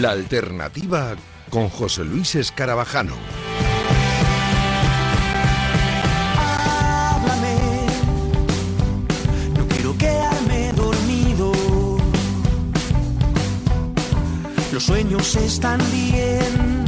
La alternativa con José Luis Escarabajano. Háblame, no quiero quedarme dormido. Los sueños están bien,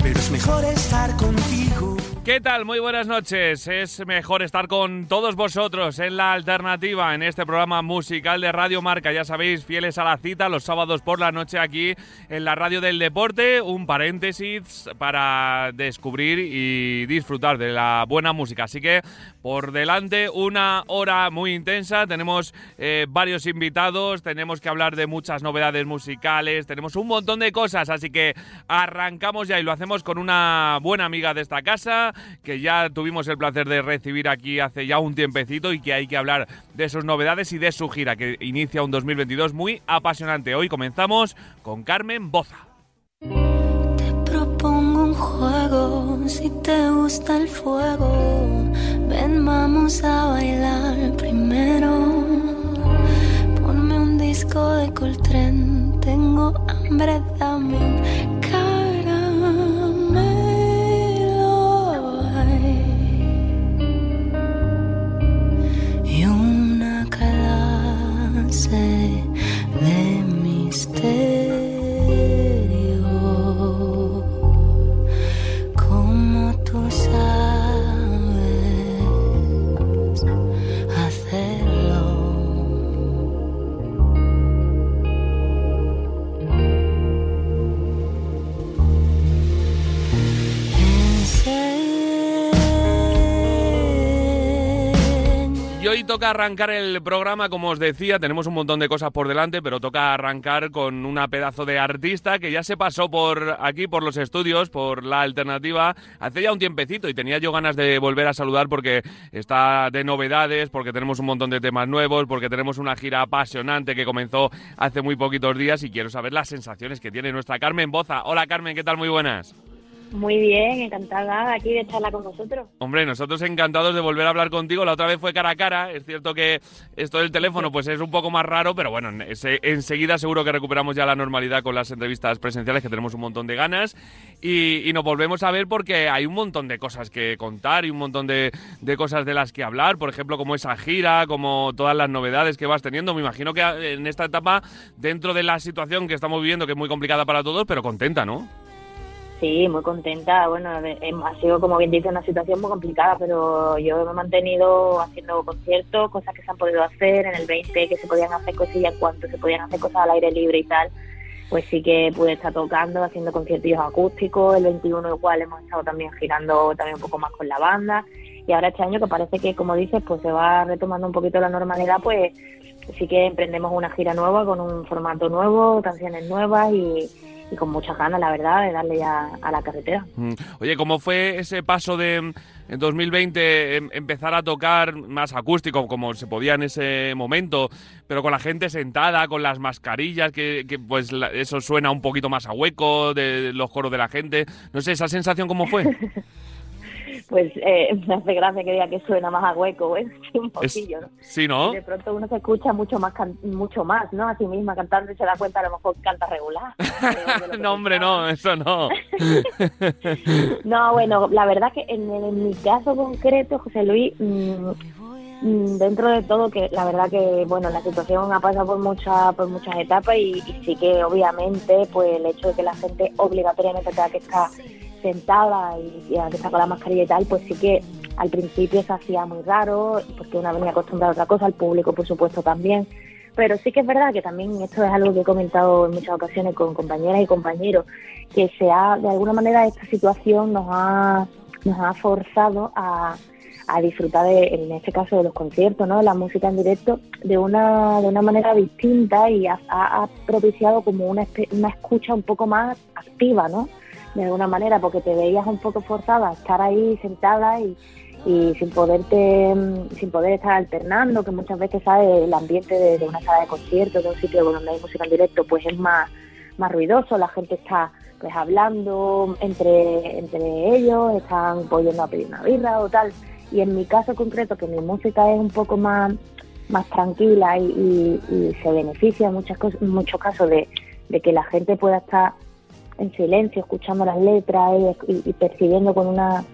pero es mejor estar contigo. ¿Qué tal? Muy buenas noches. Es mejor estar con todos vosotros en la alternativa, en este programa musical de Radio Marca. Ya sabéis, fieles a la cita, los sábados por la noche aquí en la radio del deporte. Un paréntesis para descubrir y disfrutar de la buena música. Así que por delante una hora muy intensa. Tenemos eh, varios invitados, tenemos que hablar de muchas novedades musicales, tenemos un montón de cosas. Así que arrancamos ya y lo hacemos con una buena amiga de esta casa que ya tuvimos el placer de recibir aquí hace ya un tiempecito y que hay que hablar de sus novedades y de su gira que inicia un 2022 muy apasionante. Hoy comenzamos con Carmen Boza. Te propongo un juego, si te gusta el fuego, ven vamos a bailar primero. Ponme un disco de Coltrane, tengo hambre, dame say, let me stay. Hoy toca arrancar el programa, como os decía, tenemos un montón de cosas por delante, pero toca arrancar con una pedazo de artista que ya se pasó por aquí, por los estudios, por la alternativa, hace ya un tiempecito y tenía yo ganas de volver a saludar porque está de novedades, porque tenemos un montón de temas nuevos, porque tenemos una gira apasionante que comenzó hace muy poquitos días y quiero saber las sensaciones que tiene nuestra Carmen Boza. Hola Carmen, ¿qué tal? Muy buenas. Muy bien, encantada aquí de charlar con vosotros. Hombre, nosotros encantados de volver a hablar contigo. La otra vez fue cara a cara. Es cierto que esto del teléfono pues es un poco más raro, pero bueno, enseguida seguro que recuperamos ya la normalidad con las entrevistas presenciales, que tenemos un montón de ganas. Y, nos volvemos a ver porque hay un montón de cosas que contar y un montón de, de cosas de las que hablar. Por ejemplo, como esa gira, como todas las novedades que vas teniendo. Me imagino que en esta etapa, dentro de la situación que estamos viviendo, que es muy complicada para todos, pero contenta, ¿no? Sí, muy contenta. Bueno, de- em, ha sido, como bien dice, una situación muy complicada, pero yo me he mantenido haciendo conciertos, cosas que se han podido hacer en el 20, que se podían hacer cosillas cuanto se podían hacer cosas al aire libre y tal. Pues sí que pude estar tocando, haciendo conciertillos acústicos. El 21 igual hemos estado también girando también un poco más con la banda. Y ahora este año que parece que, como dices, pues se va retomando un poquito la normalidad, pues sí que emprendemos una gira nueva con un formato nuevo, canciones nuevas y, y con muchas ganas, la verdad, de darle ya a la carretera. Mm. Oye, ¿cómo fue ese paso de en 2020 em- empezar a tocar más acústico, como se podía en ese momento, pero con la gente sentada, con las mascarillas, que, que, pues la- eso suena un poquito más a hueco de los coros de la gente? No sé, ¿esa sensación cómo fue? Pues eh, me hace gracia que diga que suena más a hueco, ¿eh? Un poquillo, ¿no? sí, ¿no? Y de pronto uno se escucha mucho más can- mucho más, ¿no? A sí misma cantando y se da cuenta a lo mejor canta regular. no, hombre, no, eso no. No, bueno, la verdad que en, en mi caso concreto, José Luis, mm, mm, dentro de todo, que la verdad que, bueno, la situación ha pasado por muchas por muchas etapas y, y sí que obviamente, pues el hecho de que la gente obligatoriamente tenga que estar sentada y, y con la mascarilla y tal, pues sí que al principio se hacía muy raro, porque uno venía acostumbrado a otra cosa, el público por supuesto también, pero sí que es verdad que también esto es algo que he comentado en muchas ocasiones con compañeras y compañeros, que se ha, de alguna manera esta situación nos ha, nos ha forzado a, a disfrutar de, en este caso de los conciertos, ¿no? la música en directo de una, de una manera distinta y ha, ha- propiciado como una, una escucha un poco más activa, ¿no? De alguna manera, porque te veías un poco forzada a estar ahí sentada y, y sin poderte mm, sin poder estar alternando que muchas veces sabes el ambiente de, una sala de conciertos de un sitio donde hay música en directo pues es más más ruidoso la gente está pues hablando entre entre ellos están yendo a pedir una birra o tal. Y en mi caso concreto que mi música es un poco más más tranquila y, y- y se beneficia en, muchas muchos casos de, de que la gente pueda estar en silencio, escuchando las letras y, y- y percibiendo con una,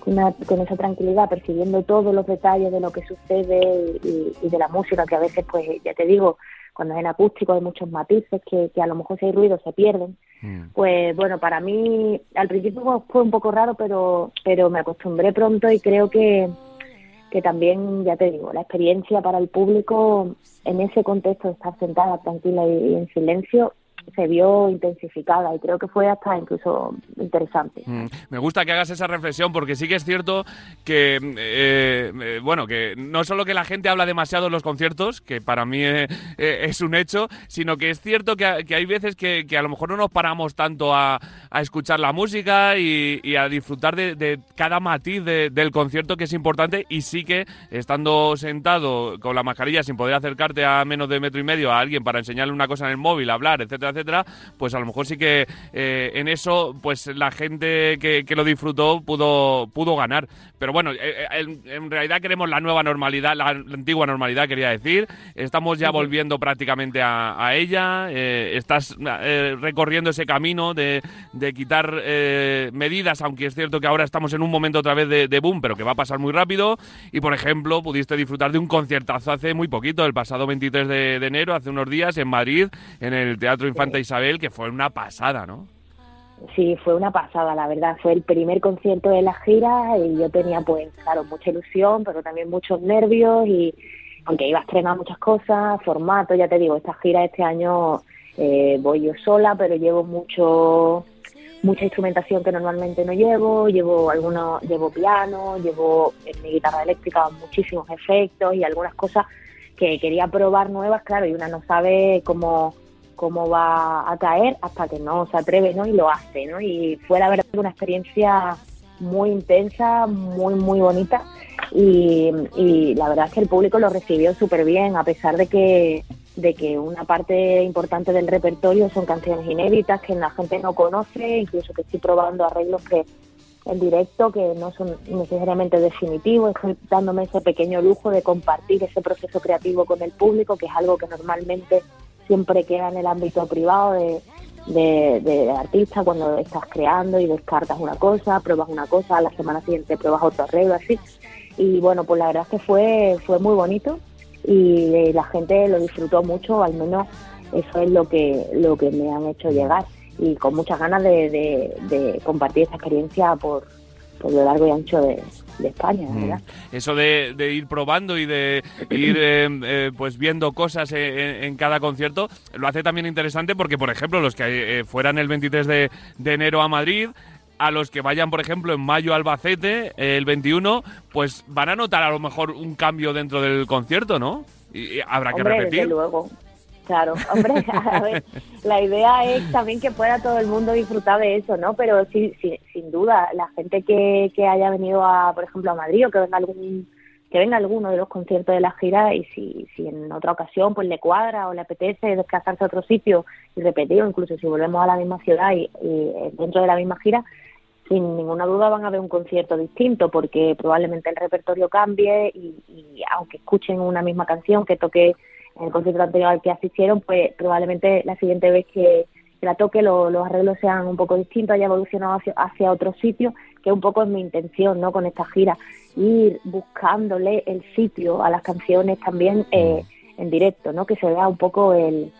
con una- con esa tranquilidad, percibiendo todos los detalles de lo que sucede y, y de la música, que a veces, pues ya te digo, cuando es en acústico hay muchos matices que, que a lo mejor si hay ruido se pierden. Mm. Pues bueno, para mí al principio fue- fue un poco raro, pero, pero me acostumbré pronto y creo que, que también, ya te digo, la experiencia para el público en ese contexto de estar sentada tranquila y, y en silencio se vio intensificada y creo que fue hasta incluso interesante. Mm, Me gusta que hagas esa reflexión porque sí que es cierto que, eh, eh, bueno, que no solo que la gente habla demasiado en los conciertos, que para mí eh, eh, es un hecho, sino que es cierto que, hay veces que, a lo mejor no nos paramos tanto a, escuchar la música y, a disfrutar de, cada matiz de- del concierto que es importante y sí que estando sentado con la mascarilla sin poder acercarte a menos de metro y medio a alguien para enseñarle una cosa en el móvil, hablar, etcétera, etcétera, pues a lo mejor sí que eh, en eso pues la gente que, que lo disfrutó pudo, pudo ganar. Pero bueno, eh, eh, en, en realidad queremos la nueva normalidad, la, antigua normalidad quería decir. Estamos ya volviendo prácticamente a, a ella. eh, estás recorriendo ese camino de, de quitar medidas, aunque es cierto que ahora estamos en un momento otra vez de, de boom, pero que va a pasar muy rápido. Y por ejemplo, pudiste disfrutar de un conciertazo hace muy poquito, el pasado 23 de, de enero, hace unos días, en Madrid, en el Teatro Infanta Isabel, que fue una pasada, ¿no? Sí, fue una pasada, la verdad. Fue el primer concierto de la gira y yo tenía, pues, claro, mucha ilusión, pero también muchos nervios y aunque iba a estrenar muchas cosas, formato, ya te digo, esta gira este año eh, voy yo sola, pero llevo mucho mucha instrumentación que normalmente no llevo, llevo algunos, llevo piano, llevo en mi guitarra eléctrica muchísimos efectos y algunas cosas que quería probar nuevas, claro, y una no sabe cómo cómo va a caer hasta que no se atreve ¿no? y lo hace. ¿no? Y fue la verdad una experiencia muy intensa, muy, muy bonita. Y, la verdad es que el público lo recibió súper bien, a pesar de que, de que una parte importante del repertorio son canciones inéditas que la gente no conoce, incluso que estoy probando arreglos que en directo que no son necesariamente definitivos, dándome ese pequeño lujo de compartir ese proceso creativo con el público, que es algo que normalmente siempre queda en el ámbito privado de, de, artista cuando estás creando y descartas una cosa, pruebas una cosa, a la semana siguiente pruebas otro arreglo, así. Y bueno, pues la verdad es que fue, fue muy bonito y eh, la gente lo disfrutó mucho, al menos eso es lo que, lo que me han hecho llegar y con muchas ganas de compartir esta experiencia por, por lo largo y ancho de, de España, la Mm. verdad. Eso de, de ir probando y de ir eh, eh, pues viendo cosas en, cada concierto lo hace también interesante porque, por ejemplo, los que eh, fueran el 23 de, de enero a Madrid, a los que vayan, por ejemplo, en mayo a Albacete, el 21, pues van a notar a lo mejor un cambio dentro del concierto, ¿no? Y, y habrá que repetir. desde luego. Claro, hombre, a ver, la idea es también que pueda todo el mundo disfrutar de eso, ¿no? Pero sí, sí, sin duda, la gente que, que haya venido a, por ejemplo, a Madrid o que venga algún que venga alguno de los conciertos de la gira y si, si en otra ocasión pues le cuadra o le apetece desplazarse a otro sitio y repetir incluso si volvemos a la misma ciudad y, y dentro de la misma gira sin ninguna duda van a ver un concierto distinto porque probablemente el repertorio cambie y, y aunque escuchen una misma canción que toque el concierto anterior al que asistieron, pues probablemente la siguiente vez que, que la toque lo- los arreglos sean un poco distintos, haya evolucionado hacia, hacia otro sitio, que un poco es mi intención ¿no? con esta gira, ir buscándole el sitio a las canciones también eh, en directo, ¿no? que se vea un poco el,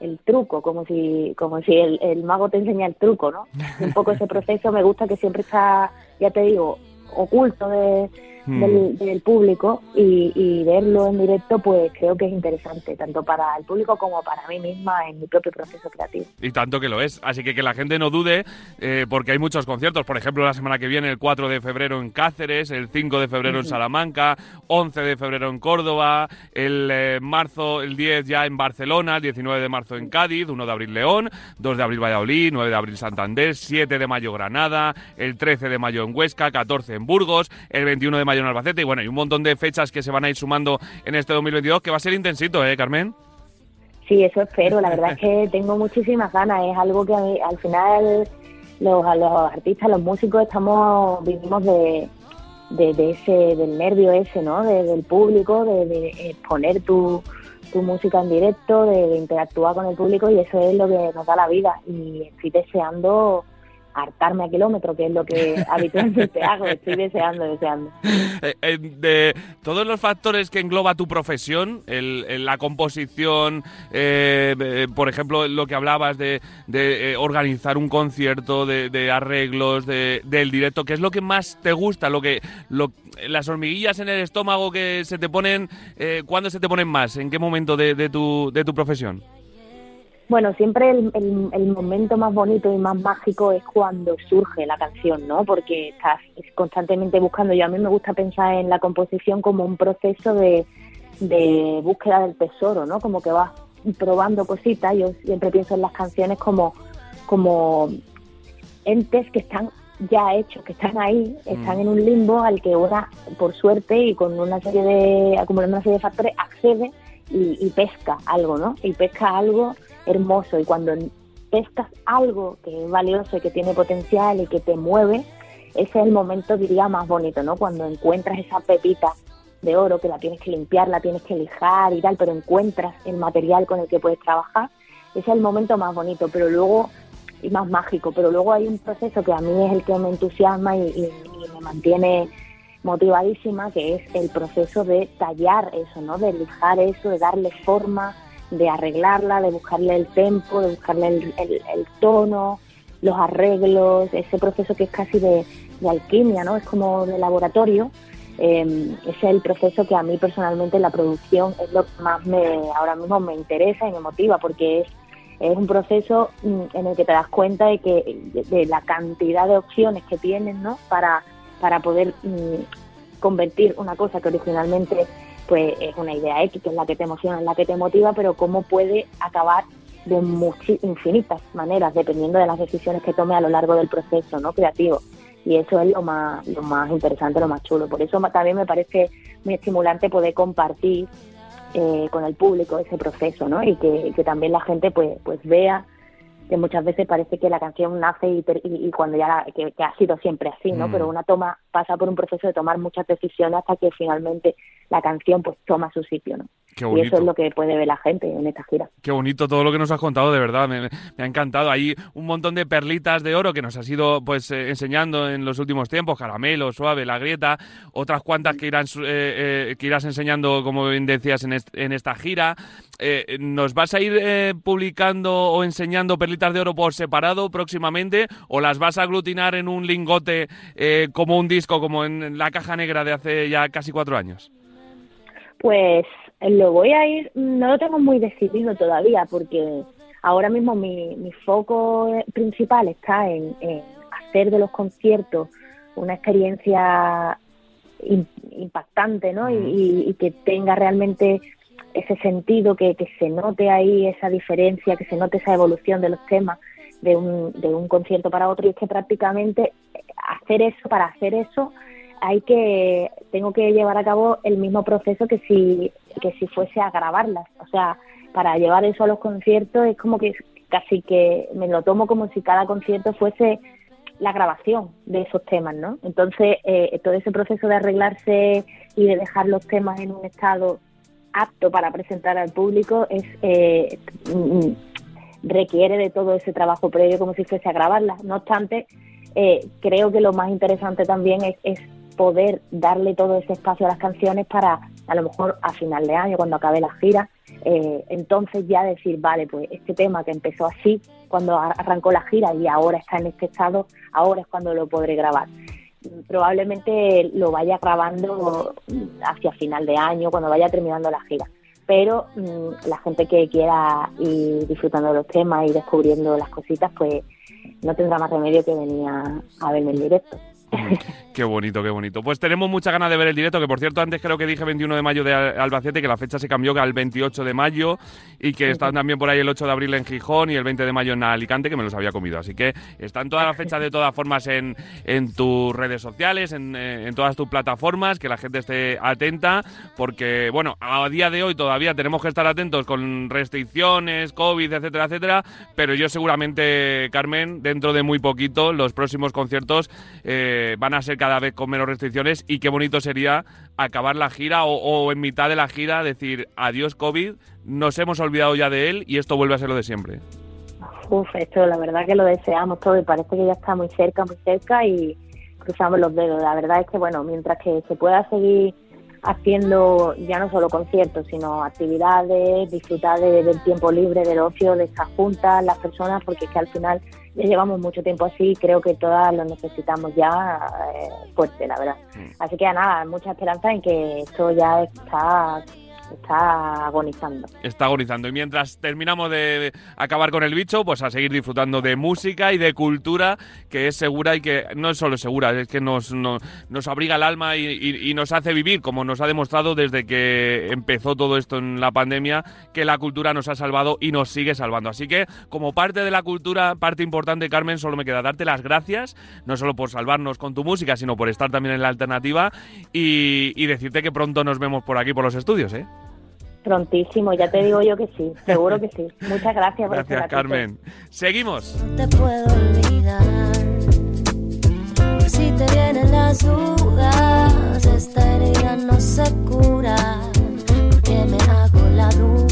el truco, como si como si el, el mago te enseña el truco, ¿no? Un poco ese proceso me gusta que siempre está, ya te digo, oculto de, Mm. del, del público y, y verlo en directo pues creo que es interesante, tanto para el público como para mí misma en mi propio proceso creativo. Y tanto que lo es. Así que que la gente no dude, eh, porque hay muchos conciertos. Por ejemplo, la semana que viene, el 4 de febrero en Cáceres, el 5 de febrero en Salamanca, 11 de febrero en Córdoba, el eh, marzo, el 10 ya en Barcelona, el 19 de marzo en Cádiz, 1 de abril León, 2 de abril Valladolid, 9 de abril Santander, 7 de mayo Granada, el 13 de mayo en Huesca, 14 en Burgos, el 21 de mayo en Albacete. Y bueno, hay un montón de fechas que se van a ir sumando en este 2022 que va a ser intensito, ¿eh, Carmen? Sí, eso espero. La verdad es que tengo muchísimas ganas. Es algo que al final los, a los artistas, los músicos, estamos vivimos de, de, de ese, del nervio ese, ¿no? De- del público, de, de exponer tu, tu música en directo, de, de interactuar con el público y eso es lo que nos da la vida. Y estoy deseando hartarme a kilómetros, que es lo que habitualmente hago, estoy deseando, deseando. Eh, eh, de todos los factores que engloba tu profesión, el, el- la composición, eh, eh, por ejemplo, lo que hablabas de, de, organizar un concierto, de, de arreglos, de, del directo, ¿qué es lo que más te gusta? Lo que, lo, las hormiguillas en el estómago que se te ponen, ¿cuándo se te ponen más? ¿En qué momento de, de tu, de tu profesión? Bueno, siempre el, el- el momento más bonito y más mágico es cuando surge la canción, ¿no? Porque estás constantemente buscando. Yo a mí me gusta pensar en la composición como un proceso de, de búsqueda del tesoro, ¿no? Como que vas probando cositas. Yo siempre pienso en las canciones como, como entes que están ya hechos, que están ahí, están Mm. en un limbo al que una, por suerte y con una serie de, acumulando una serie de factores, accede y, y pesca algo, ¿no? Y pesca algo hermoso. Y cuando pescas algo que es valioso y que tiene potencial y que te mueve, ese es el momento, diría, más bonito, ¿no? Cuando encuentras esa pepita de oro que la tienes que limpiar, la tienes que lijar y tal, pero encuentras el material con el que puedes trabajar, ese es el momento más bonito, pero luego y más mágico, pero luego hay un proceso que a mí es el que me entusiasma y, y- y me mantiene motivadísima, que es el proceso de tallar eso, ¿no? De lijar eso, de darle forma, de arreglarla, de buscarle el tempo, de buscarle el, el- el tono, los arreglos, ese proceso que es casi de, de alquimia, ¿no? Es como de laboratorio. Eh, ese es el proceso que a mí personalmente la producción es lo que más me ahora mismo me interesa y me motiva porque es es un proceso mm, en el que te das cuenta de que de, de la cantidad de opciones que tienes no para para poder mm, convertir una cosa que originalmente pues es una idea X que es la que te emociona es la que te motiva pero cómo puede acabar de infinitas maneras dependiendo de las decisiones que tome a lo largo del proceso no creativo. Y eso es lo más lo más interesante lo más chulo. Por eso también me parece muy estimulante poder compartir eh, con el público ese proceso, ¿no? Y que, que también la gente pues pues vea que muchas veces parece que la canción nace y, y- y cuando ya la- que, que ha sido siempre así, ¿no? Mm. Pero una toma pasa por un proceso de tomar muchas decisiones hasta que finalmente la canción pues toma su sitio, ¿no? Qué Y eso es lo que puede ver la gente en esta gira. Qué bonito todo lo que nos has contado, de verdad, me, me ha encantado. Hay un montón de perlitas de oro que nos has ido pues eh, enseñando en los últimos tiempos, caramelo, suave, la grieta, otras cuantas que irán eh, eh, que irás enseñando, como bien decías, en, est- en esta gira. Eh, ¿Nos vas a ir eh, publicando o enseñando perlitas de oro por separado próximamente o las vas a aglutinar en un lingote como un disco, como en la caja negra de hace ya casi cuatro años? Pues lo voy a ir, no lo tengo muy decidido todavía porque ahora mismo mi, mi foco principal está en, en hacer de los conciertos una experiencia im- impactante, ¿no? Y, y- y que tenga realmente ese sentido, que, que se note ahí esa diferencia, que se note esa evolución de los temas de un, de un concierto para otro y es que prácticamente hacer eso, para hacer eso hay que tengo que llevar a cabo el mismo proceso que si que si fuese a grabarlas. O sea para llevar eso a los conciertos es como que casi que me lo tomo como si cada concierto fuese la grabación de esos temas no entonces eh, todo ese proceso de arreglarse y de dejar los temas en un estado apto para presentar al público es eh, mm, requiere de todo ese trabajo previo como si fuese a grabarlas. No obstante eh, creo que lo más interesante también es, es poder darle todo ese espacio a las canciones para a lo mejor a final de año, cuando acabe la gira, eh, entonces ya decir, vale, pues este tema que empezó así cuando ar- arrancó la gira y ahora está en este estado, ahora es cuando lo podré grabar. Probablemente lo vaya grabando hacia final de año, cuando vaya terminando la gira. Pero mm, la gente que quiera ir disfrutando de los temas y descubriendo las cositas, pues no tendrá más remedio que venir a verme en directo. Qué bonito, qué bonito. Pues tenemos mucha ganas de ver el directo, que por cierto antes creo que dije 21 de mayo de Al- Albacete, que la fecha se cambió al 28 de mayo y que están también por ahí el 8 de abril en Gijón y el 20 de mayo en Alicante, que me los había comido. Así que están todas las fechas de todas formas en, en tus redes sociales, en, en todas tus plataformas, que la gente esté atenta, porque bueno, a día de hoy todavía tenemos que estar atentos con restricciones, COVID, etcétera, etcétera, pero yo seguramente, Carmen, dentro de muy poquito, los próximos conciertos eh, van a ser cada vez con menos restricciones y qué bonito sería acabar la gira o, o en mitad de la gira decir adiós COVID, nos hemos olvidado ya de él y esto vuelve a ser lo de siempre. Uf, esto la verdad que lo deseamos todo y parece que ya está muy cerca, muy cerca y cruzamos los dedos. La verdad es que, bueno, mientras que se pueda seguir haciendo ya no solo conciertos, sino actividades, disfrutar de- del tiempo libre, del ocio, de estar juntas las personas, porque es que al final ya llevamos mucho tiempo así y creo que todas lo necesitamos ya eh, fuerte, la verdad. Así que nada, mucha esperanza en que esto ya está, está agonizando. Está agonizando. Y mientras terminamos de acabar con el bicho, pues a seguir disfrutando de música y de cultura que es segura y que no es solo segura, es que nos, nos, nos abriga el alma y, nos hace vivir, como nos ha demostrado desde que empezó todo esto en la pandemia, que la cultura nos ha salvado y nos sigue salvando. Así que, como parte de la cultura, parte importante, Carmen, solo me queda darte las gracias, no solo por salvarnos con tu música, sino por estar también en la alternativa y, y decirte que pronto nos vemos por aquí, por los estudios, ¿eh? Prontísimo, ya te digo yo que sí, seguro que sí. Muchas gracias por Gracias. Carmen. Seguimos. No te puedo olvidar. Si te vienen las dudas, esta herida no se cura. Porque me hago la dura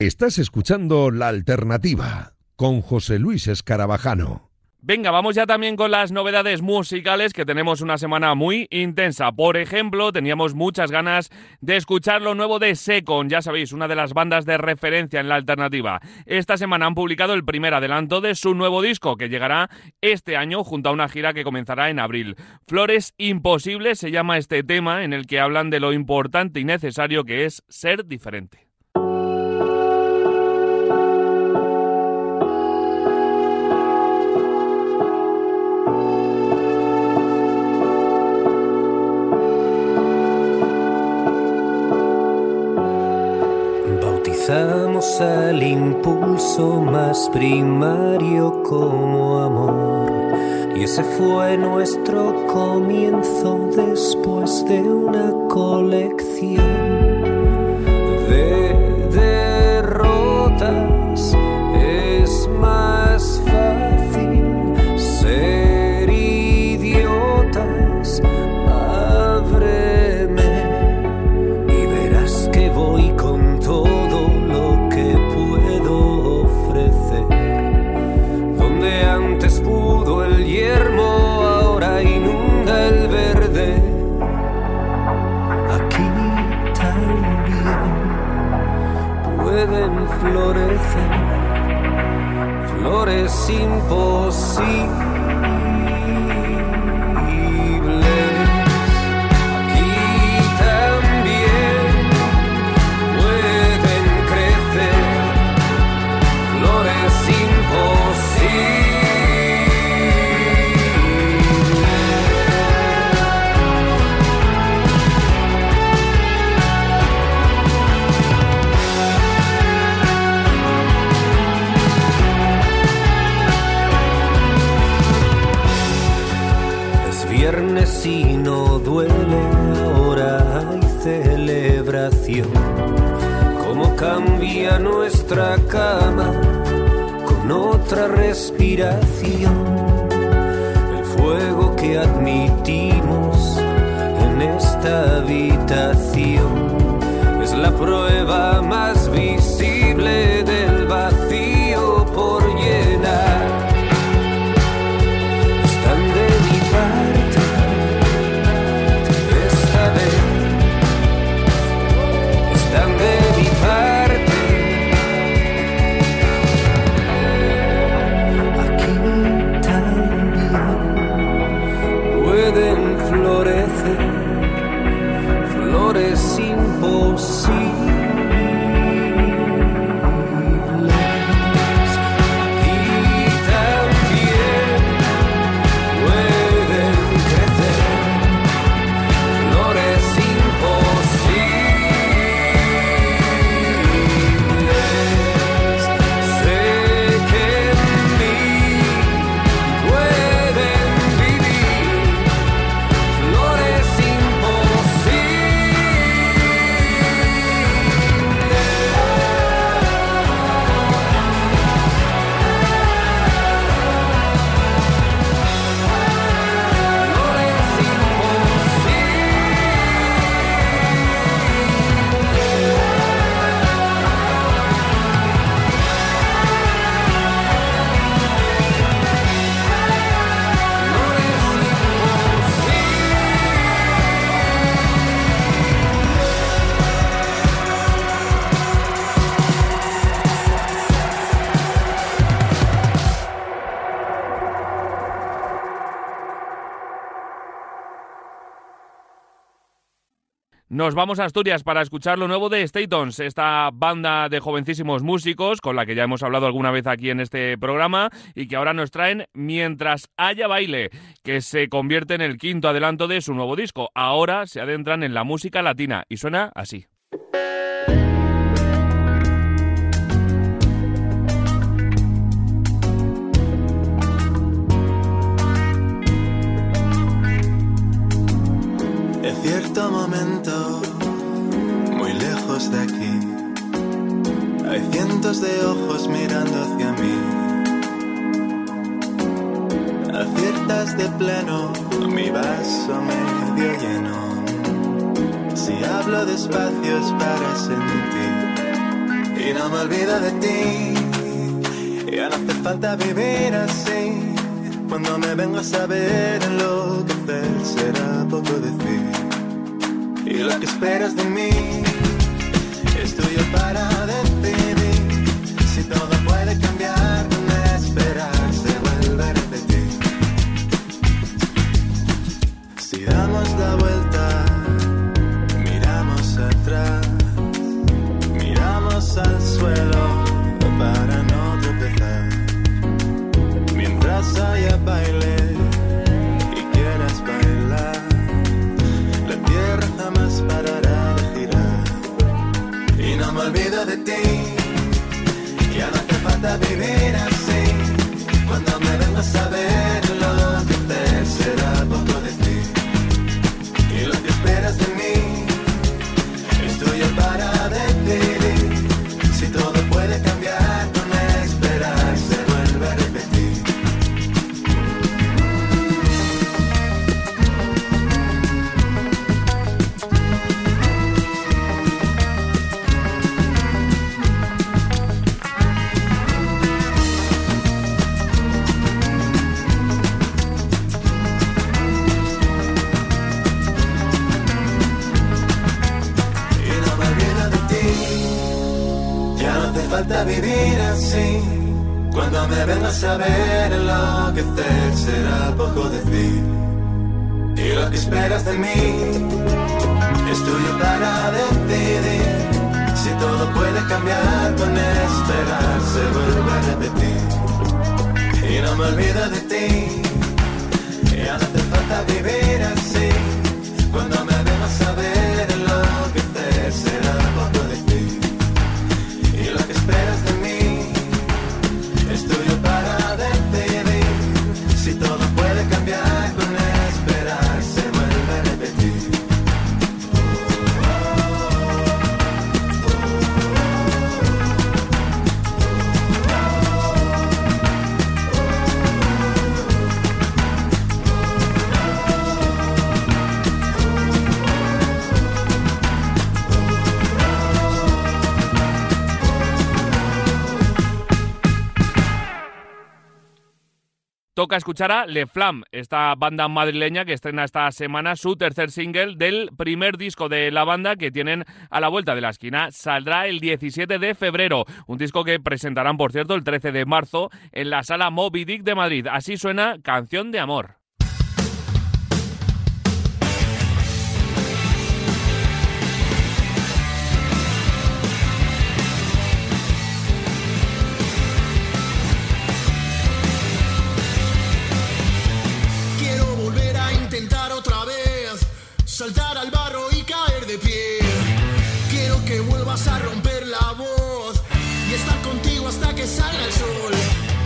Estás escuchando La Alternativa con José Luis Escarabajano. Venga, vamos ya también con las novedades musicales que tenemos una semana muy intensa. Por ejemplo, teníamos muchas ganas de escuchar lo nuevo de Secon, ya sabéis, una de las bandas de referencia en la alternativa. Esta semana han publicado el primer adelanto de su nuevo disco que llegará este año junto a una gira que comenzará en abril. Flores Imposibles se llama este tema en el que hablan de lo importante y necesario que es ser diferente. Bautizamos al impulso más primario como amor. Y ese fue nuestro comienzo después de una colección de derrotas. Es más Nos vamos a Asturias para escuchar lo nuevo de Statons, esta banda de jovencísimos músicos con la que ya hemos hablado alguna vez aquí en este programa y que ahora nos traen Mientras haya baile, que se convierte en el quinto adelanto de su nuevo disco. Ahora se adentran en la música latina y suena así. cierto momento, de aquí, hay cientos de ojos mirando hacia mí. Aciertas de pleno mi vaso medio lleno. Si hablo despacio es para sentir y no me olvido de ti. Ya no hace falta vivir así. Cuando me vengo a saber lo que hacer será poco decir. Y lo que esperas de mí es tuyo para no hace falta vivir así. Cuando me vengas a ver enloquecer será poco decir. Y lo que esperas de mí es tuyo para decidir. Si todo puede cambiar con esperar se vuelve a repetir. Y no me olvido de ti. Ya no hace falta vivir así. Toca escuchar a Le Flam, esta banda madrileña que estrena esta semana su tercer single del primer disco de la banda que tienen a la vuelta de la esquina. Saldrá el 17 de febrero, un disco que presentarán, por cierto, el 13 de marzo en la sala Moby Dick de Madrid. Así suena Canción de Amor. Que vuelvas a romper la voz y estar contigo hasta que salga el sol.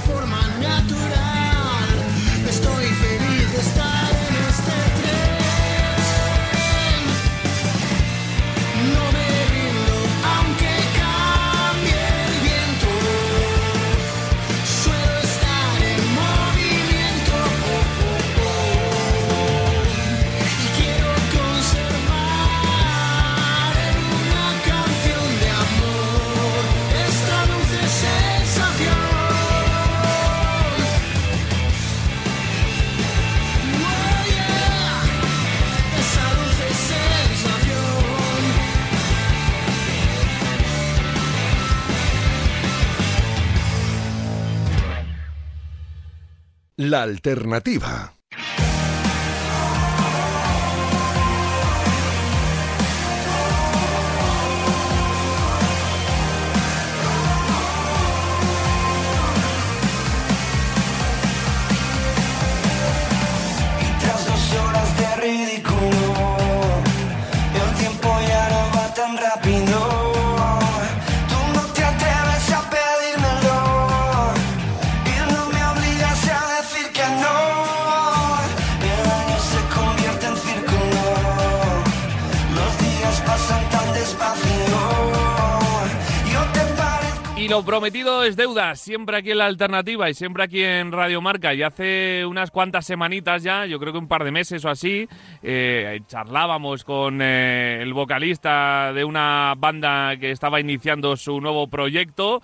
Salir de forma La alternativa. Lo prometido es deuda, siempre aquí en la alternativa y siempre aquí en Radio Marca. Y hace unas cuantas semanitas ya, yo creo que un par de meses o así, eh, charlábamos con eh, el vocalista de una banda que estaba iniciando su nuevo proyecto.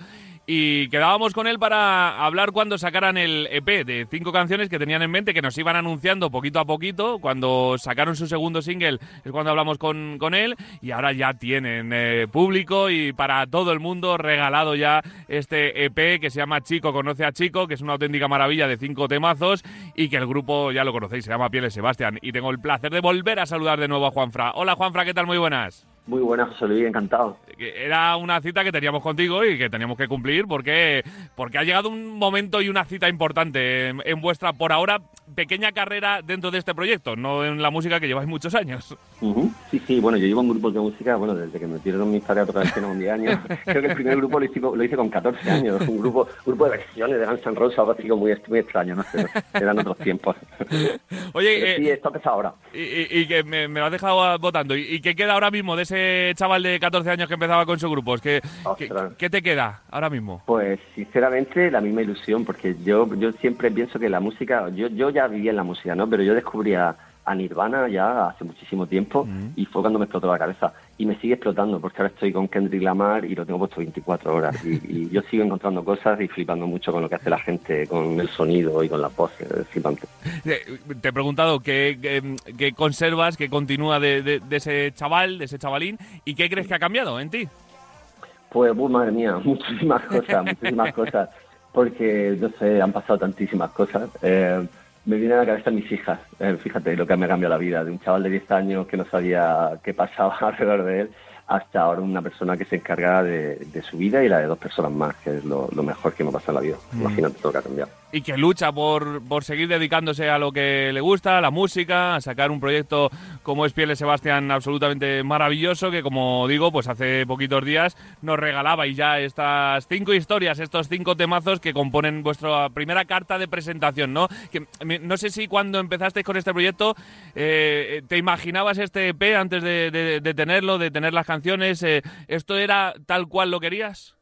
Y quedábamos con él para hablar cuando sacaran el EP de cinco canciones que tenían en mente, que nos iban anunciando poquito a poquito. Cuando sacaron su segundo single es cuando hablamos con, con él y ahora ya tienen eh, público y para todo el mundo regalado ya este EP que se llama Chico Conoce a Chico, que es una auténtica maravilla de cinco temazos y que el grupo ya lo conocéis, se llama Pieles Sebastián. Y tengo el placer de volver a saludar de nuevo a Juanfra. Hola Juanfra, ¿qué tal? Muy buenas. Muy buenas, José Luis, encantado. Era una cita que teníamos contigo y que teníamos que cumplir porque, porque ha llegado un momento y una cita importante en, en vuestra, por ahora, pequeña carrera dentro de este proyecto, no en la música que lleváis muchos años. Ujú. Sí, sí, bueno, yo llevo en grupos de música, bueno, desde que me metieron mis padres a tocar el piano con 10 años. Creo que el primer grupo lo hice, lo hice con 14 años, un grupo grupo de versiones de Guns N' Roses, algo así como muy, muy extraño, no sé, eran otros tiempos. Oye, eh, sí, esto empezó ahora. y, y- y que me, me lo has dejado votando. ¿Y, y qué queda ahora mismo de ese chaval de 14 años que empezaba con su grupo? Es que, ¿qué, qué te queda ahora mismo? Pues sinceramente la misma ilusión, porque yo yo siempre pienso que la música, yo yo ya vivía en la música, ¿no? Pero yo descubrí a, Nirvana ya hace muchísimo tiempo y fue cuando me explotó la cabeza. Y me sigue explotando porque ahora estoy con Kendrick Lamar y lo tengo puesto 24 horas. Y, y yo sigo encontrando cosas y flipando mucho con lo que hace la gente, con el sonido y con la voz, es flipante. Eh, Te he preguntado qué, qué- qué conservas, qué continúa de, de- de ese chaval, de ese chavalín, y qué crees que ha cambiado en ti. Pues, uh, madre mía, muchísimas cosas, muchísimas cosas, porque, no sé, han pasado tantísimas cosas. Eh, me vienen a la cabeza mis hijas, Eh, fíjate lo que me ha cambiado la vida, de un chaval de 10 años que no sabía qué pasaba alrededor de él, hasta ahora una persona que se encarga de, de su vida y la de dos personas más, que es lo, lo mejor que me ha pasado en la vida. Imagínate todo lo que ha cambiado. y que lucha por, por seguir dedicándose a lo que le gusta, a la música, a sacar un proyecto como es Pieles Sebastián absolutamente maravilloso, que como digo, pues hace poquitos días nos regalabais ya estas cinco historias, estos cinco temazos que componen vuestra primera carta de presentación, ¿no? Que, no sé si cuando empezasteis con este proyecto eh, te imaginabas este EP antes de, de- de tenerlo, de tener las canciones, eh, ¿esto era tal cual lo querías?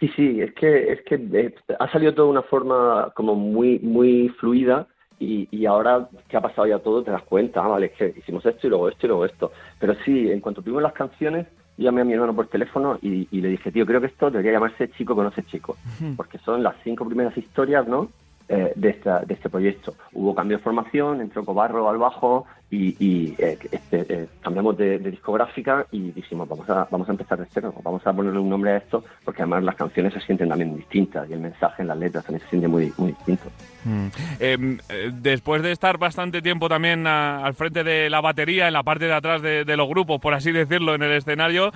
Sí, sí, es que, es que eh, ha salido todo de una forma como muy, muy fluida y, y ahora que ha pasado ya todo te das cuenta, ah, vale, es que hicimos esto y luego esto y luego esto. Pero sí, en cuanto tuvimos las canciones, yo llamé a mi hermano por teléfono y, y le dije, tío, creo que esto debería llamarse Chico conoce Chico, porque son las cinco primeras historias, ¿no? Eh, de, esta, de este proyecto. Hubo cambio de formación, entró Cobarro al bajo y, y, eh, este, eh, cambiamos de, de discográfica y dijimos, vamos a, vamos a empezar de cero, vamos a ponerle un nombre a esto, porque además las canciones se sienten también distintas y el mensaje en las letras también se siente muy, muy distinto. Mm. Eh, eh, después de estar bastante tiempo también a- al frente de la batería, en la parte de atrás de, de los grupos, por así decirlo, en el escenario,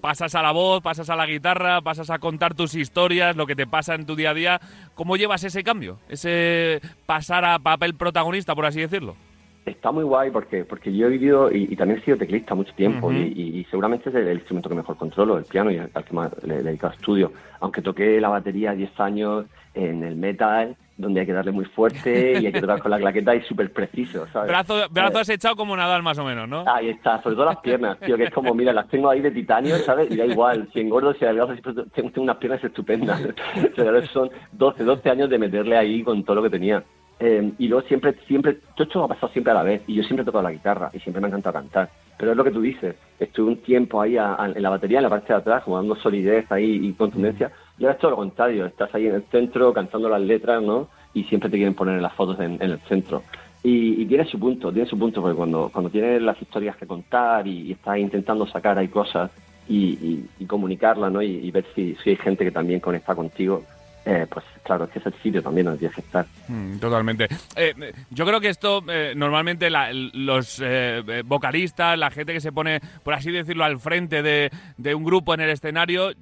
pasas a la voz, pasas a la guitarra, pasas a contar tus historias, lo que te pasa en tu día a día. ¿Cómo llevas ese cambio? Ese pasar a papel protagonista, por así decirlo. Está muy guay porque porque yo he vivido y, y también he sido teclista mucho tiempo y, y- y seguramente es el, el instrumento que mejor controlo, el piano y al, al que más le, he dedicado estudio. Aunque toqué la batería 10 años en el metal, donde hay que darle muy fuerte y hay que tocar con la claqueta y súper preciso, ¿sabes? Brazo, brazo Eh, has echado como Nadal, más o menos, ¿no? Ahí está, sobre todo las piernas, tío, que es como, mira, las tengo ahí de titanio, ¿sabes? Y da igual, si engordo, si adelgazo, tengo, tengo unas piernas estupendas. Pero son 12, 12 años de meterle ahí con todo lo que tenía. Eh, y luego siempre, siempre, todo esto me ha pasado siempre a la vez. Y yo siempre he tocado la guitarra y siempre me ha encantado cantar. Pero es lo que tú dices, estuve un tiempo ahí a- a- en la batería, en la parte de atrás, como dando solidez ahí y contundencia. Y ahora es todo lo contrario, estás ahí en el centro cantando las letras, ¿no? Y siempre te quieren poner en las fotos en, en el centro. Y, y tiene su punto, tiene su punto, porque cuando, cuando tienes las historias que contar y, y estás intentando sacar ahí cosas y, y- comunicarlas, ¿no? Y, y ver si, si hay gente que también conecta contigo, eh, pues claro, es que es el sitio también donde tienes que estar. Mm, Totalmente. Eh, yo creo que esto, eh, normalmente los eh, vocalistas, la gente que se pone, por así decirlo, al frente de, un grupo en el escenario,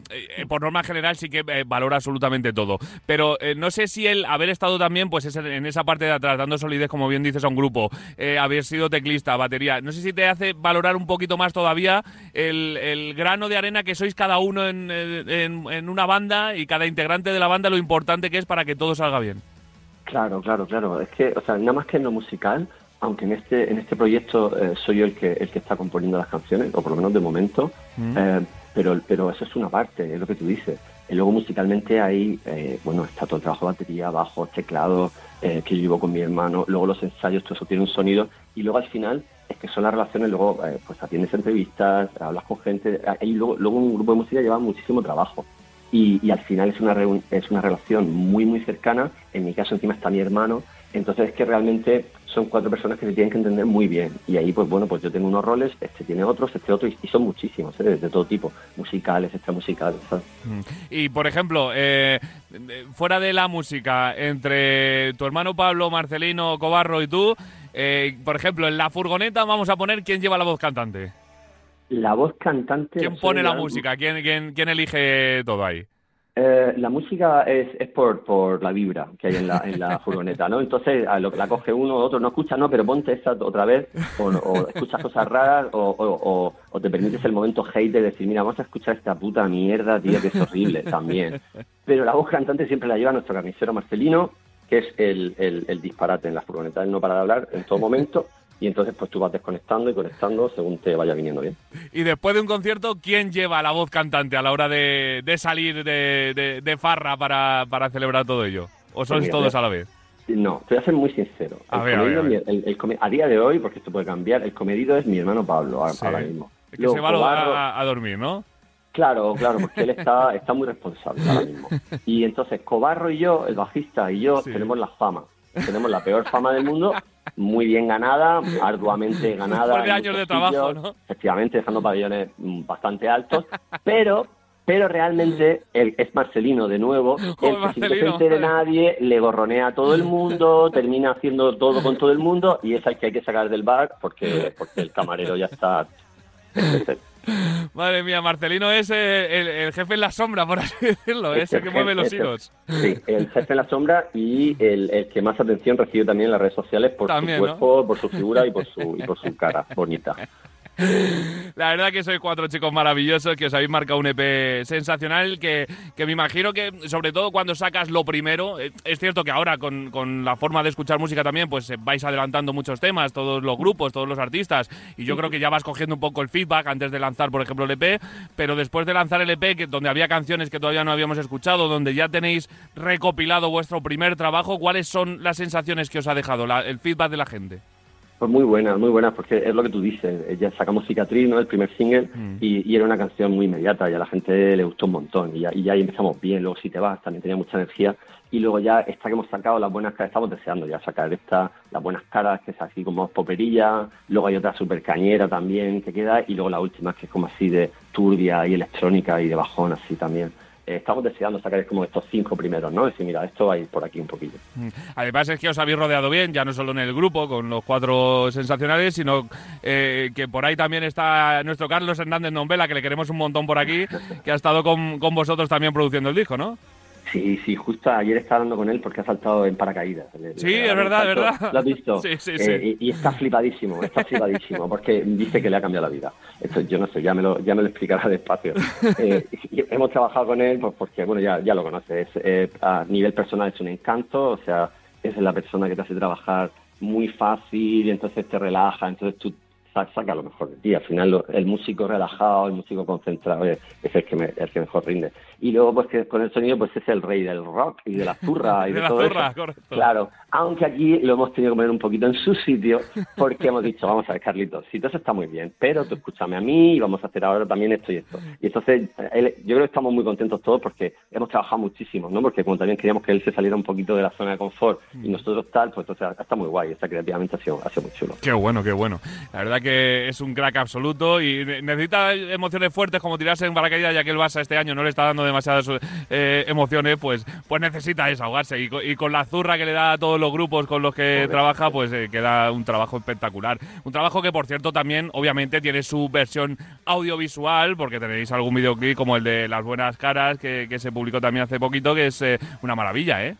por norma general sí que valora absolutamente todo. Pero no sé si el haber estado también pues es en- esa parte de atrás, dando solidez, como bien dices, a un grupo, haber sido teclista, batería, no sé si te hace valorar un poquito más todavía el, grano de arena que sois cada uno en- en una banda y cada integrante de la banda, lo importante que es para que todo salga bien. Claro, claro, claro. Es que, o sea, nada más que en lo musical, aunque en este en este proyecto eh, soy yo el que el que está componiendo las canciones, o por lo menos de momento, eh, pero pero eso es una parte, es lo que tú dices. Y luego musicalmente ahí, eh, bueno, está todo el trabajo de batería, bajo, teclado, eh, que yo llevo con mi hermano, luego los ensayos, todo eso tiene un sonido, y luego al final es que son las relaciones, luego eh, pues atiendes entrevistas, hablas con gente, y luego, luego un grupo de música lleva muchísimo trabajo y, y al final es una, es una relación muy, muy cercana. En mi caso, encima está mi hermano. Entonces, es que realmente son cuatro personas que se tienen que entender muy bien. Y ahí, pues bueno, pues yo tengo unos roles, este tiene otros, este otro, y, son muchísimos, ¿eh? de todo tipo, musicales, extramusicales, ¿sabes? Mm. Y por ejemplo, eh, fuera de la música, entre tu hermano Pablo, Marcelino, Cobarro y tú, eh, por ejemplo, en la furgoneta vamos a poner quién lleva la voz cantante. La voz cantante... ¿Quién pone la la- música? ¿Quién, quién, quién elige todo ahí? Eh, la música es, es por, por la vibra que hay en la, en la furgoneta, ¿no? Entonces, a lo que la coge uno o otro, no escucha, no, pero ponte esta otra vez, o, o escuchas cosas raras, o, o- o- o te permites el momento hate de decir, mira, vamos a escuchar esta puta mierda, tío, que es horrible también. Pero la voz cantante siempre la lleva nuestro carnicero Marcelino, que es el, el, el disparate en la furgoneta, él no para de hablar en todo momento, y entonces pues tú vas desconectando y conectando según te vaya viniendo bien. Y después de un concierto, ¿quién lleva la voz cantante a la hora de, de salir de, de- de farra para, para celebrar todo ello? ¿O sois mira, todos a la vez? No, te voy a ser muy sincero. A El ver, a ver, comedido a ver. mi- el- el a día de hoy, porque esto puede cambiar, el comedido es mi hermano Pablo a- Sí. ahora mismo. Es que Luego, se va a, Cobarro- a- a dormir, ¿no? Claro, claro, porque él está, está muy responsable ahora mismo. Y entonces Cobarro y yo, el bajista y yo, Sí. tenemos la fama. Tenemos la peor fama del mundo, muy bien ganada, arduamente ganada. Después de años de trabajo, ¿no? Efectivamente, dejando pabellones mm, bastante altos, pero pero realmente él es Marcelino de nuevo, el que sin que joder. nadie, le gorronea a todo el mundo, termina haciendo todo con todo el mundo y es al que hay que sacar del bar porque, porque el camarero ya está... Madre mía, Marcelino es eh, el, el jefe en la sombra, por así decirlo, es el que mueve los hilos. Sí, el jefe en la sombra y el, el que más atención recibe también en las redes sociales por También, su ¿no? cuerpo, por su figura y por su, y por su cara bonita. La verdad que sois cuatro chicos maravillosos, que os habéis marcado un EP sensacional, que, que me imagino que, sobre todo cuando sacas lo primero, eh, es cierto que ahora con, con la forma de escuchar música también, pues eh, vais adelantando muchos temas, todos los grupos, todos los artistas, y yo creo que ya vas cogiendo un poco el feedback antes de lanzar, por ejemplo, el EP, pero después de lanzar el EP, que, donde había canciones que todavía no habíamos escuchado, donde ya tenéis recopilado vuestro primer trabajo, ¿cuáles son las sensaciones que os ha dejado, el feedback de la gente? Pues muy buena, muy buena, porque es lo que tú dices. eh, Ya sacamos Cicatriz, ¿no? El primer single, Mm. y, y era una canción muy inmediata y a la gente le gustó un montón. Y ya, y ya ahí empezamos bien. Luego, si te vas, también tenía mucha energía. Y luego ya esta que hemos sacado, las buenas caras, estamos deseando ya sacar esta, las buenas caras, que es así como poperilla. Luego hay otra super cañera también que queda. Y luego la última, que es como así de turbia y electrónica y de bajón, así también. Eh, estamos deseando sacar como estos cinco primeros, ¿no? Decir, mira, esto va a ir por aquí un poquillo. Mm. Además es que os habéis rodeado bien, ya no solo en el grupo con los cuatro sensacionales, sino eh, que por ahí también está nuestro Carlos Hernández Nombela, que le queremos un montón por aquí, que ha estado con, con vosotros también produciendo el disco, ¿no? Sí, sí, justo ayer estaba hablando con él porque ha saltado en paracaídas. Sí, es verdad, es verdad. ¿Lo has visto? Sí, sí, Eh, sí. Y, y está flipadísimo, está flipadísimo, porque dice que le ha cambiado la vida. Esto yo no sé, ya me lo, ya me lo explicará despacio. Eh, hemos trabajado con él pues porque, bueno, ya, ya lo conoces. eh, a nivel personal es un encanto, o sea, es la persona que te hace trabajar muy fácil y entonces te relaja, entonces tú saca lo mejor de ti. Al final lo- el músico relajado, el músico concentrado es, es el, que me- el que mejor rinde. Y luego pues que con el sonido pues es el rey del rock y de la zurra y de, De la todo zurra, eso. correcto. Claro, aunque aquí lo hemos tenido que poner un poquito en su sitio porque hemos dicho, vamos a ver, Carlitos, si todo eso está muy bien, pero tú escúchame a mí y vamos a hacer ahora también esto y esto. Y entonces él- yo creo que estamos muy contentos todos porque hemos trabajado muchísimo, ¿no? Porque como también queríamos que él se saliera un poquito de la zona de confort y Mm. nosotros tal, pues entonces está muy guay, está creativamente ha sido, ha sido muy chulo. Qué bueno, qué bueno. La verdad que es un crack absoluto y ne- necesita emociones fuertes como tirarse en paracaídas, ya que el Barça este año no le está dando demasiadas eh, emociones, pues, pues necesita desahogarse. Y, co- y con la zurra que le da a todos los grupos con los que trabaja, pues eh, queda un trabajo espectacular. Un trabajo que, por cierto, también, obviamente, tiene su versión audiovisual, porque tenéis algún videoclip como el de Las Buenas Caras, que, que se publicó también hace poquito, que es eh, una maravilla, ¿eh?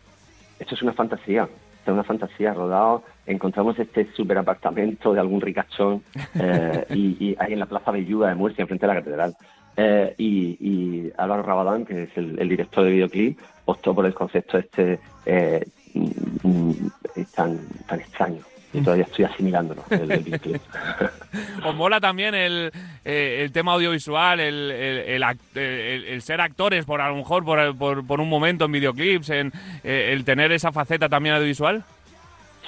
Esto es una fantasía, es una fantasía rodado. Encontramos este super apartamento de algún ricachón eh, y, y ahí en la Plaza Belluda de Murcia, enfrente de la catedral. Eh, y, y Álvaro Rabadán, que es el, el director de videoclip, optó por el concepto este eh, mm, mm, tan, tan extraño. Y todavía estoy asimilándolo, el, el. ¿Os mola también el, eh, el tema audiovisual, el, el, ser actores, por a lo mejor por, por, por un momento en videoclips, en eh, el tener esa faceta también audiovisual?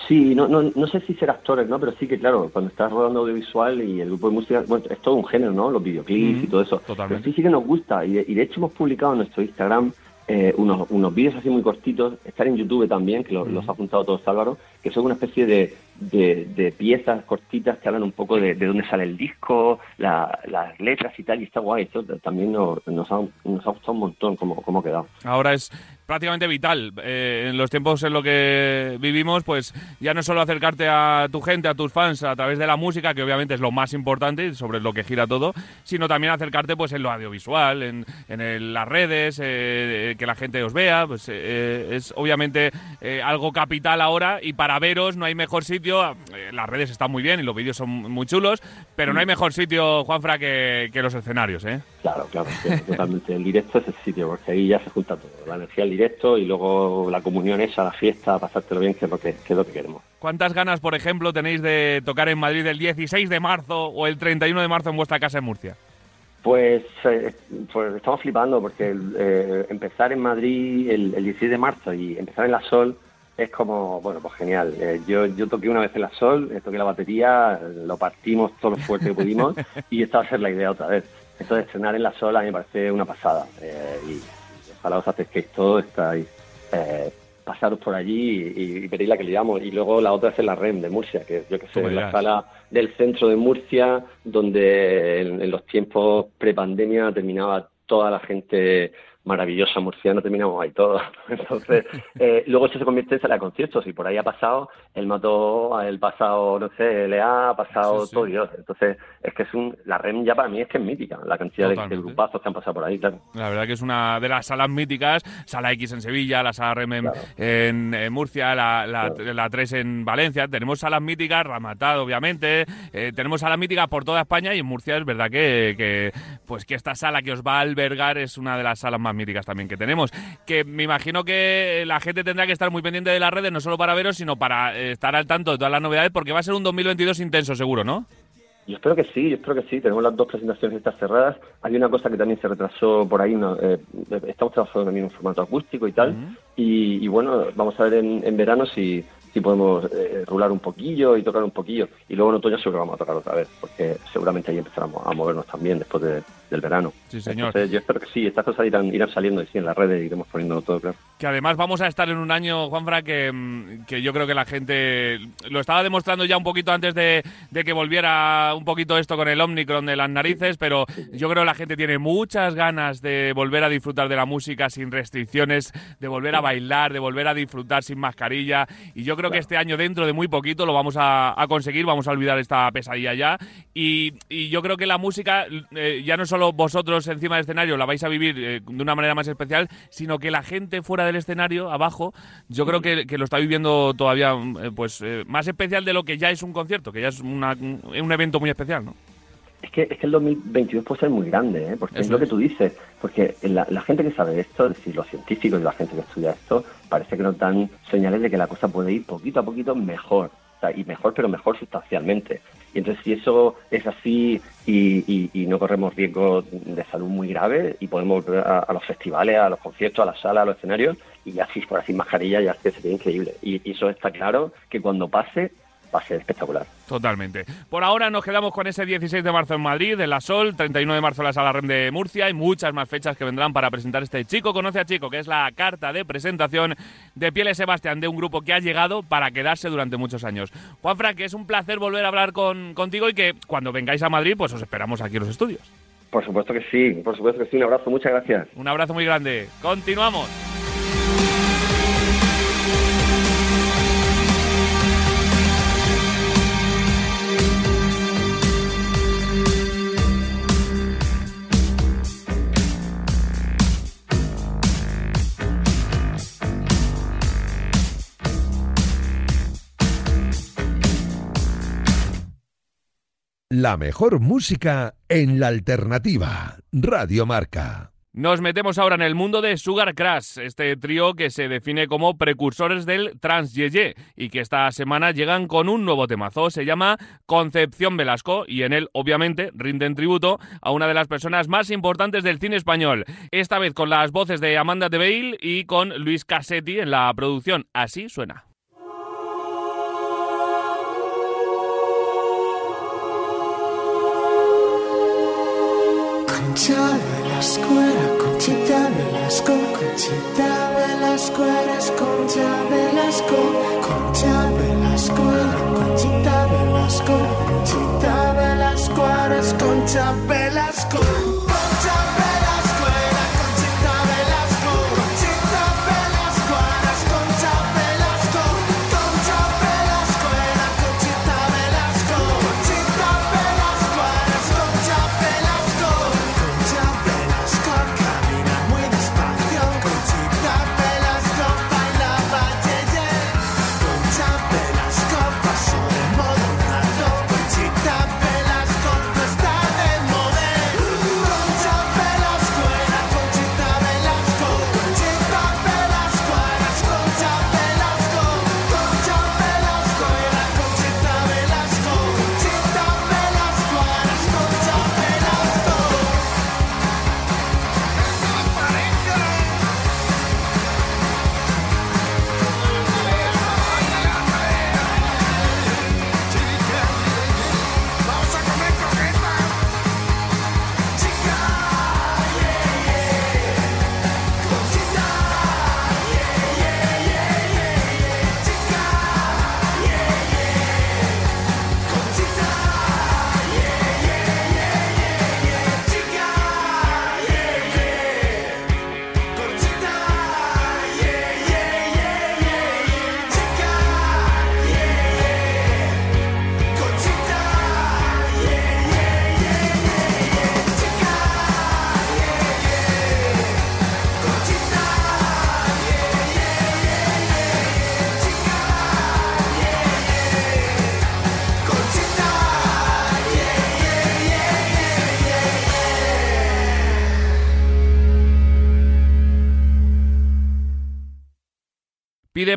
Sí, no, no, no sé si ser actores, ¿no? Pero sí que, claro, cuando estás rodando audiovisual y el grupo de música, bueno, es todo un género, ¿no? Los videoclips Mm, y todo eso. totalmente. Pero sí, sí que nos gusta. Y de, y de hecho hemos publicado en nuestro Instagram eh, unos, unos vídeos así muy cortitos, están en YouTube también, que lo- los ha apuntado todos Álvaro, que son una especie de, de, piezas cortitas que hablan un poco de, de dónde sale el disco, la- las letras y tal, y está guay. Esto también nos, nos, ha, nos ha gustado un montón cómo, cómo ha quedado. Ahora es prácticamente vital. Eh, en los tiempos en los que vivimos, pues ya no es solo acercarte a tu gente, a tus fans a través de la música, que obviamente es lo más importante, y sobre lo que gira todo, sino también acercarte pues en lo audiovisual, en, en las redes, eh, que la gente os vea. Pues eh, es obviamente eh, algo capital ahora y para veros no hay mejor sitio. Eh, las redes están muy bien y los vídeos son muy chulos, pero no hay mejor sitio, Juanfra, que, que los escenarios, ¿eh? Claro, claro, totalmente. El directo es el sitio, porque ahí ya se junta todo. La energía del directo y luego la comunión esa, la fiesta, pasártelo bien, que es lo que, que es lo que queremos. ¿Cuántas ganas, por ejemplo, tenéis de tocar en Madrid el 16 de marzo o el 31 de marzo en vuestra casa en Murcia? Pues, eh, pues estamos flipando porque eh, empezar en Madrid el, el 16 de marzo y empezar en La Sol es como, bueno, pues genial. Eh, yo, yo toqué una vez en La Sol, eh, toqué la batería, lo partimos todo lo fuerte que pudimos y esta va a ser la idea otra vez. Entonces, estrenar en La Sol a mí me parece una pasada eh, y, y ojalá os acerquéis todos, estáis, eh, pasaros por allí y, y veréis la que liamos. Y luego la otra es en la REM de Murcia, que yo que sé, en la sala del centro de Murcia, donde en, en los tiempos prepandemia terminaba toda la gente maravillosa murciana, terminamos ahí todos. Entonces, eh, luego eso se convierte en sala de conciertos y por ahí ha pasado, el mató, el pasado, no sé, LA, ha pasado Sí, sí. todo Dios. Entonces, es que es un, la REM ya para mí es que es mítica, la cantidad de, grupazos que han pasado por ahí, claro. La verdad que es una de las salas míticas, Sala X en Sevilla, la Sala REM en, en, Murcia, la, la, la 3 en Valencia. Tenemos salas míticas, Ramatad obviamente, eh, tenemos salas míticas por toda España y en Murcia es verdad que, que, pues que esta sala que os va a albergar es una de las salas más míticas también que tenemos. Que me imagino que la gente tendrá que estar muy pendiente de las redes, no solo para veros, sino para eh, estar al tanto de todas las novedades, porque va a ser un 2022 intenso seguro, ¿no? Yo espero que sí, yo espero que sí. Tenemos las dos presentaciones estas cerradas. Hay una cosa que también se retrasó por ahí. no, eh, estamos trabajando también en un formato acústico y tal. y, y bueno, vamos a ver en, en verano si, si podemos eh, rular un poquillo y tocar un poquillo. Y luego en otoño seguro que vamos a tocar otra vez, porque seguramente ahí empezaremos a movernos también después de- del verano. Sí, señor. Entonces, yo espero que sí, estas cosas irán, irán saliendo y sí, en las redes iremos poniendo todo claro. Que además vamos a estar en un año, Juanfra, que, mm, que yo creo que la gente lo estaba demostrando ya un poquito antes de, de que volviera un poquito esto con el Omnicron de las narices, pero yo creo que la gente tiene muchas ganas de volver a disfrutar de la música sin restricciones, de volver a bailar, de volver a disfrutar sin mascarilla. Y yo creo que este año, dentro de muy poquito, lo vamos a, a conseguir, vamos a olvidar esta pesadilla ya. Y, y yo creo que la música, eh, ya no solo vosotros encima del escenario la vais a vivir eh, de una manera más especial, sino que la gente fuera del escenario, abajo, yo creo que, que lo está viviendo todavía eh, pues eh, más especial de lo que ya es un concierto, que ya es una- un, un evento muy especial, ¿no? Es que, es que el 2022 puede ser muy grande, ¿eh? porque es lo que tú dices, porque la, la gente que sabe esto, es decir, los científicos y la gente que estudia esto, parece que nos dan señales de que la cosa puede ir poquito a poquito mejor, o sea, y mejor, pero mejor sustancialmente. Y entonces si eso es así y, y- y no corremos riesgo de salud muy grave y podemos volver a, a los festivales, a los conciertos, a las salas, a los escenarios, y así por así mascarilla, ya es que sería increíble. Y, y eso está claro que cuando pase, va a ser espectacular. Totalmente. Por ahora nos quedamos con ese 16 de marzo en Madrid, en La Sol, 31 de marzo en la Sala REM de Murcia y muchas más fechas que vendrán para presentar este Chico Conoce a Chico, que es la carta de presentación de Pieles Sebastián, de un grupo que ha llegado para quedarse durante muchos años. Juanfran, que es un placer volver a hablar con, contigo y que cuando vengáis a Madrid, pues os esperamos aquí en los estudios. Por supuesto que sí, por supuesto que sí. Un abrazo, muchas gracias. Un abrazo muy grande. Continuamos. La mejor música en la alternativa. Radio Marca. Nos metemos ahora en el mundo de Sugar Crash, este trío que se define como precursores del trans yeye y que esta semana llegan con un nuevo temazo. Se llama Concepción Velasco y en él, obviamente, rinden tributo a una de las personas más importantes del cine español. Esta vez con las voces de Amanda de Bale y con Luis Cassetti en la producción. Así suena. Concha Velasco era Conchita Velasco, Conchita Velasco eres Concha Velasco, Concha Velasco era Conchita Velasco, Conchita Velasco eres Concha Velasco.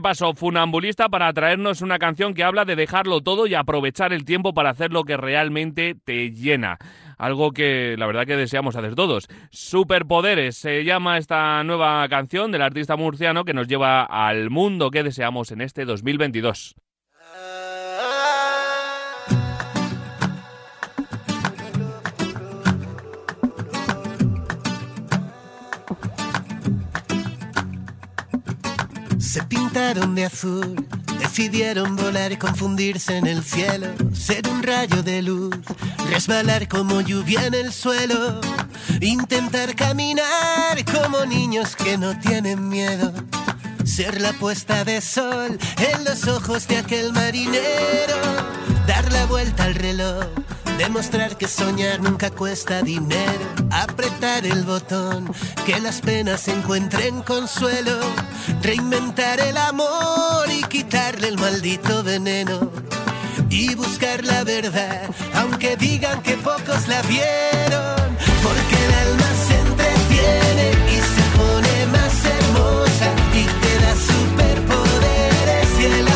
Paso funambulista para traernos una canción que habla de dejarlo todo y aprovechar el tiempo para hacer lo que realmente te llena. Algo que la verdad que deseamos hacer todos. Superpoderes se llama esta nueva canción del artista murciano que nos lleva al mundo que deseamos en este 2022. Se pintaron de azul, decidieron volar y confundirse en el cielo, ser un rayo de luz, resbalar como lluvia en el suelo, intentar caminar como niños que no tienen miedo, ser la puesta de sol en los ojos de aquel marinero, dar la vuelta al reloj. Demostrar que soñar nunca cuesta dinero, apretar el botón, que las penas encuentren consuelo, reinventar el amor y quitarle el maldito veneno. Y buscar la verdad, aunque digan que pocos la vieron, porque el alma se entretiene y se pone más hermosa y te da superpoderes. Y el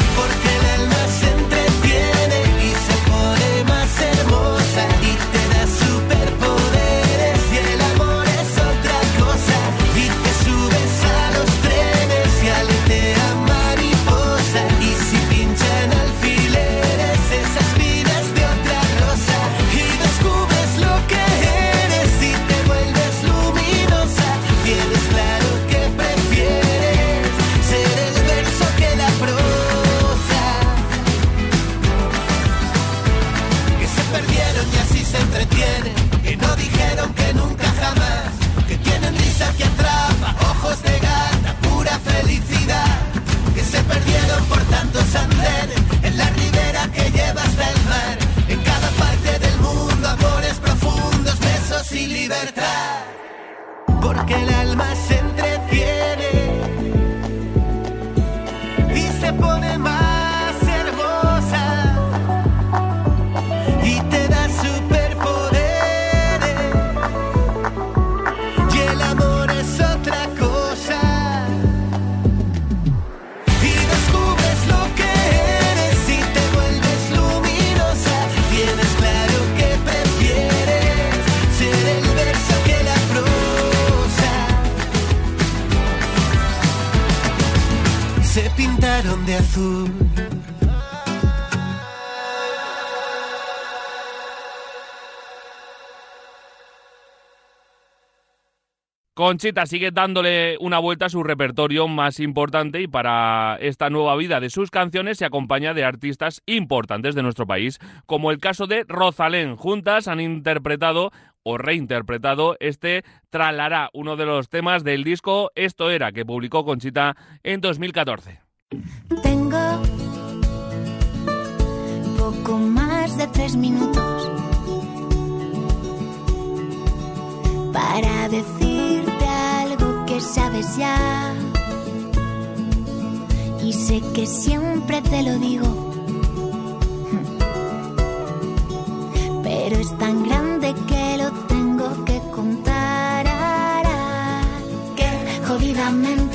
Conchita sigue dándole una vuelta a su repertorio más importante y para esta nueva vida de sus canciones se acompaña de artistas importantes de nuestro país, como el caso de Rosalén. Juntas han interpretado o reinterpretado este Tralará, uno de los temas del disco Esto era, que publicó Conchita en 2014. Tengo poco más de tres minutos para que sabes ya. Y sé que siempre te lo digo. Pero es tan grande que lo tengo que contar. Qué jodidamente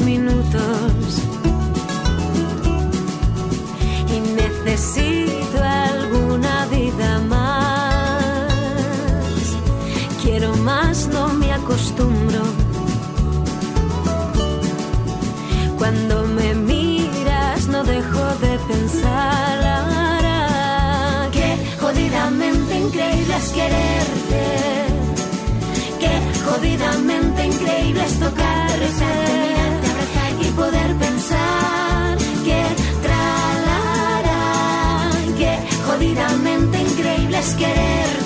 minutos y necesito alguna vida más. Quiero más, no me acostumbro. Cuando me miras no dejo de pensar que jodidamente increíble es quererte. Que jodidamente increíble es tocar, poder pensar que tralará. Que jodidamente increíble es quererte.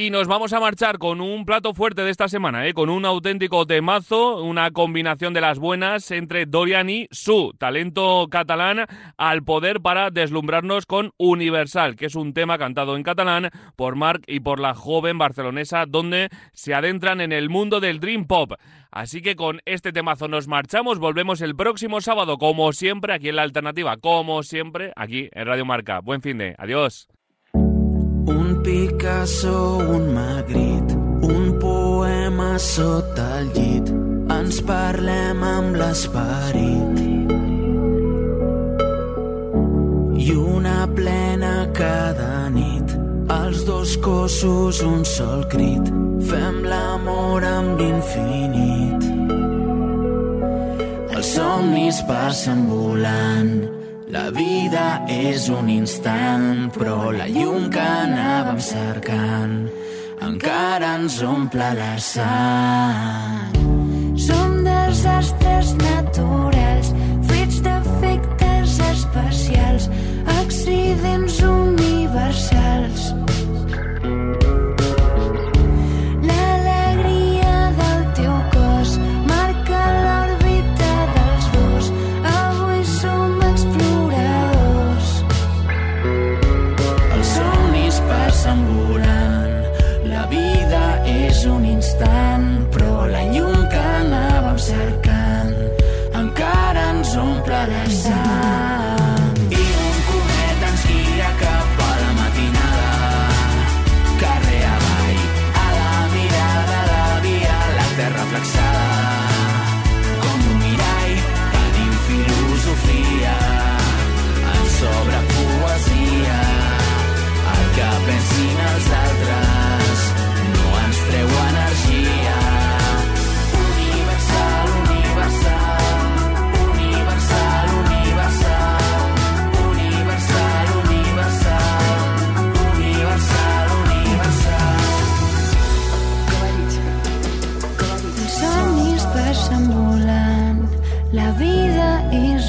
Y nos vamos a marchar con un plato fuerte de esta semana, ¿eh? con un auténtico temazo, una combinación de las buenas entre Dorian y su talento catalán al poder para deslumbrarnos con Universal, que es un tema cantado en catalán por Marc y por la joven barcelonesa, donde se adentran en el mundo del Dream Pop. Así que con este temazo nos marchamos, volvemos el próximo sábado, como siempre, aquí en la alternativa, como siempre, aquí en Radio Marca. Buen fin de, adiós. Picasso, un Magritte, un poema sota el llit. Ens parlem amb l'esperit. I una plena cada nit. Els dos cossos, un sol crit. Fem l'amor amb l'infinit. Els somnis passen volant. La vida és un instant, però la llum que anàvem cercant encara ens omple la sang. Som desastres naturals, fruits d'efectes especials, accidents universals.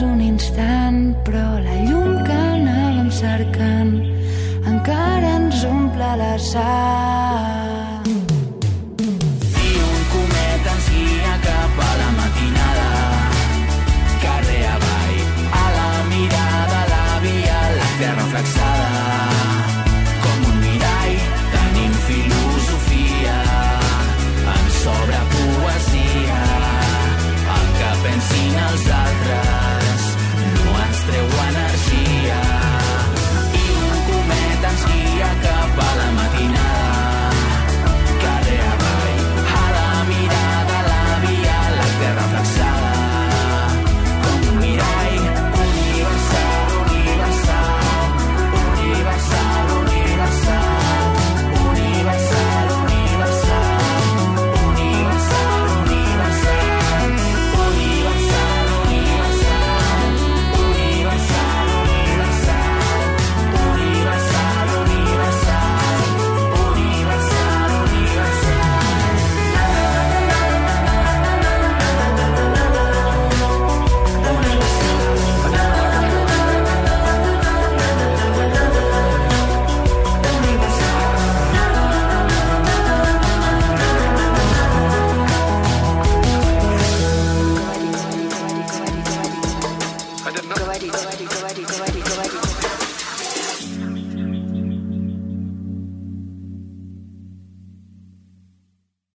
Un instant, però la llum que anàvem cercant encara ens omple la sang.